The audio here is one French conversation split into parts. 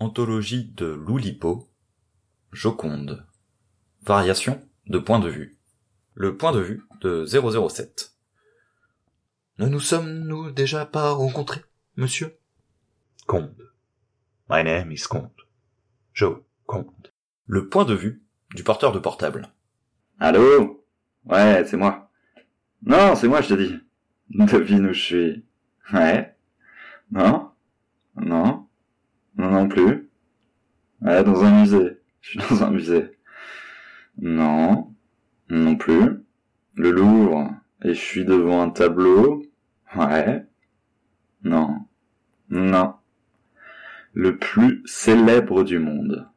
Anthologie de Loulipo, Joconde. Variation de point de vue. Le point de vue de 007. Ne nous sommes-nous déjà pas rencontrés, monsieur? Comte. My name is Comte. Joe Comte. Le point de vue du porteur de portable. Allô? Ouais, c'est moi. Non, c'est moi, je te dis. Devine où je suis? Ouais. Non? Non non plus. Ouais, dans un musée. Je suis dans un musée. Non. Non plus. Le Louvre. Et je suis devant un tableau. Ouais. Non. Non. Le plus célèbre du monde.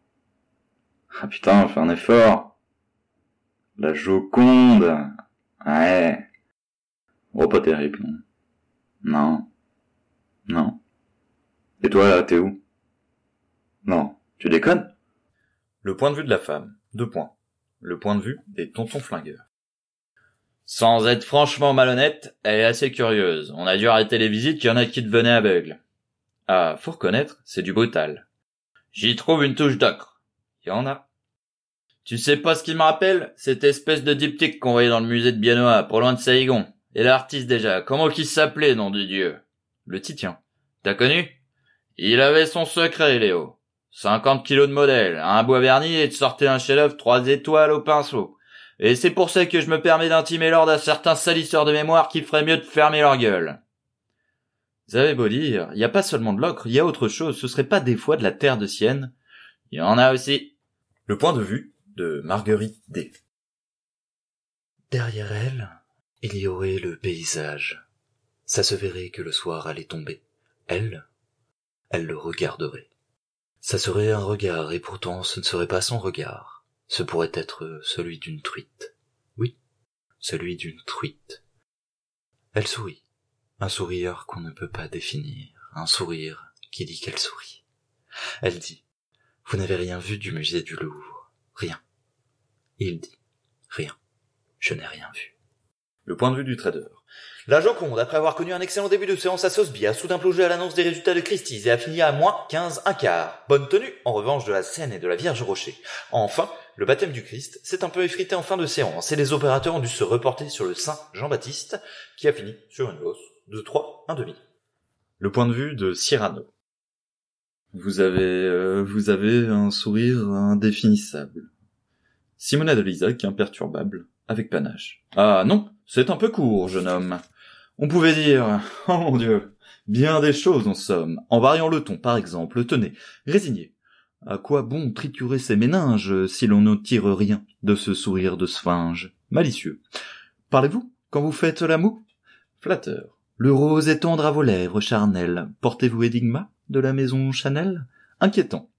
Ah putain, fais un effort. La Joconde. Ouais. Oh, pas terrible. Non. Non. Et toi, là, t'es où? Non. Tu déconnes? Le point de vue de la femme. Deux points. Le point de vue des tontons flingueurs. Sans être franchement malhonnête, elle est assez curieuse. On a dû arrêter les visites qu'il y en a qui devenaient aveugles. Ah, faut reconnaître, c'est du brutal. J'y trouve une touche d'ocre. Il y en a. Tu sais pas ce qu'il me rappelle? Cette espèce de diptyque qu'on voyait dans le musée de Bianoa, pour loin de Saigon. Et l'artiste déjà, comment qu'il s'appelait, nom du dieu? Le Titien. T'as connu? Il avait son secret, Léo. 50 kilos de modèle, un bois verni et de sortir un chef-d'œuvre trois étoiles au pinceau. Et c'est pour ça que je me permets d'intimer l'ordre à certains salisseurs de mémoire qui feraient mieux de fermer leur gueule. Vous avez beau dire, il n'y a pas seulement de l'ocre, il y a autre chose, ce serait pas des fois de la terre de sienne? Il y en a aussi. Le point de vue de Marguerite D. Derrière elle, il y aurait le paysage. Ça se verrait que le soir allait tomber. Elle, elle le regarderait. Ça serait un regard, et pourtant ce ne serait pas son regard. Ce pourrait être celui d'une truite. Oui, celui d'une truite. Elle sourit. Un sourire qu'on ne peut pas définir. Un sourire qui dit qu'elle sourit. Elle dit, vous n'avez rien vu du musée du Louvre. Rien. Il dit, rien. Je n'ai rien vu. Le point de vue du trader. La Joconde, après avoir connu un excellent début de séance à Sosby, a soudain plongé à l'annonce des résultats de Christie's et a fini à moins 15 un quart. Bonne tenue, en revanche, de la Seine et de la Vierge Rocher. Enfin, le baptême du Christ s'est un peu effrité en fin de séance et les opérateurs ont dû se reporter sur le Saint Jean-Baptiste, qui a fini sur une hausse de 3, un demi. Le point de vue de Cyrano. Vous avez, euh, vous avez un sourire indéfinissable. Simona de Lisac, imperturbable, avec panache. Ah non, c'est un peu court, jeune homme. On pouvait dire, oh mon dieu, bien des choses en somme, en variant le ton, par exemple, tenez, résigné. À quoi bon triturer ses méninges si l'on ne tire rien de ce sourire de sphinge? Malicieux. Parlez-vous quand vous faites l'amour? Flatteur. Le rose est tendre à vos lèvres charnelles. Portez-vous édigma de la maison Chanel? Inquiétant.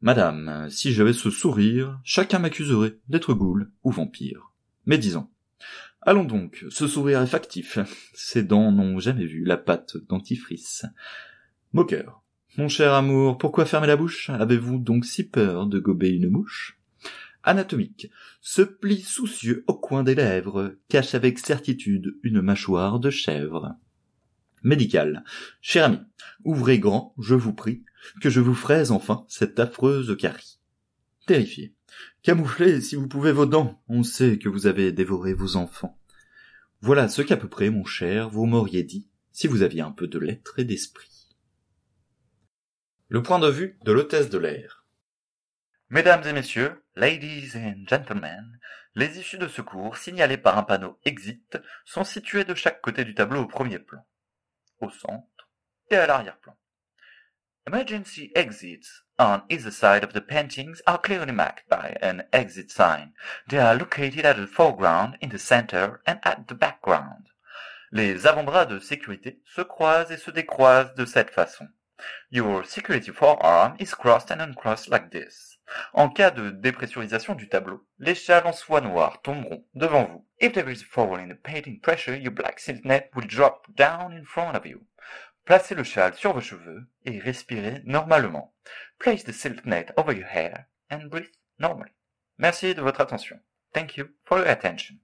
Madame, si j'avais ce sourire, chacun m'accuserait d'être goule ou vampire. Mais disons. Allons donc, ce sourire est factif. Ses dents n'ont jamais vu la pâte dentifrice. Moqueur. Mon cher amour, pourquoi fermer la bouche? Avez-vous donc si peur de gober une mouche? Anatomique. Ce pli soucieux au coin des lèvres cache avec certitude une mâchoire de chèvre. Médical. Cher ami, ouvrez grand, je vous prie, que je vous fraise enfin cette affreuse carie. Terrifié. Camouflez, si vous pouvez, vos dents. On sait que vous avez dévoré vos enfants. Voilà ce qu'à peu près, mon cher, vous m'auriez dit, si vous aviez un peu de lettres et d'esprit. Le point de vue de l'hôtesse de l'air. Mesdames et messieurs, ladies and gentlemen, les issues de secours signalées par un panneau exit sont situées de chaque côté du tableau au premier plan, au centre et à l'arrière-plan. Emergency exits on either side of the paintings are clearly marked by an exit sign. They are located at the foreground, in the center, and at the background. Les avant-bras de sécurité se croisent et se décroisent de cette façon. Your security forearm is crossed and uncrossed like this. En cas de dépressurisation du tableau, les châles en soie noire tomberont devant vous. If there is a fall in the painting pressure, your black silk net will drop down in front of you. Placez le châle sur vos cheveux et respirez normalement. Place the silk net over your hair and breathe normally. Merci de votre attention. Thank you for your attention.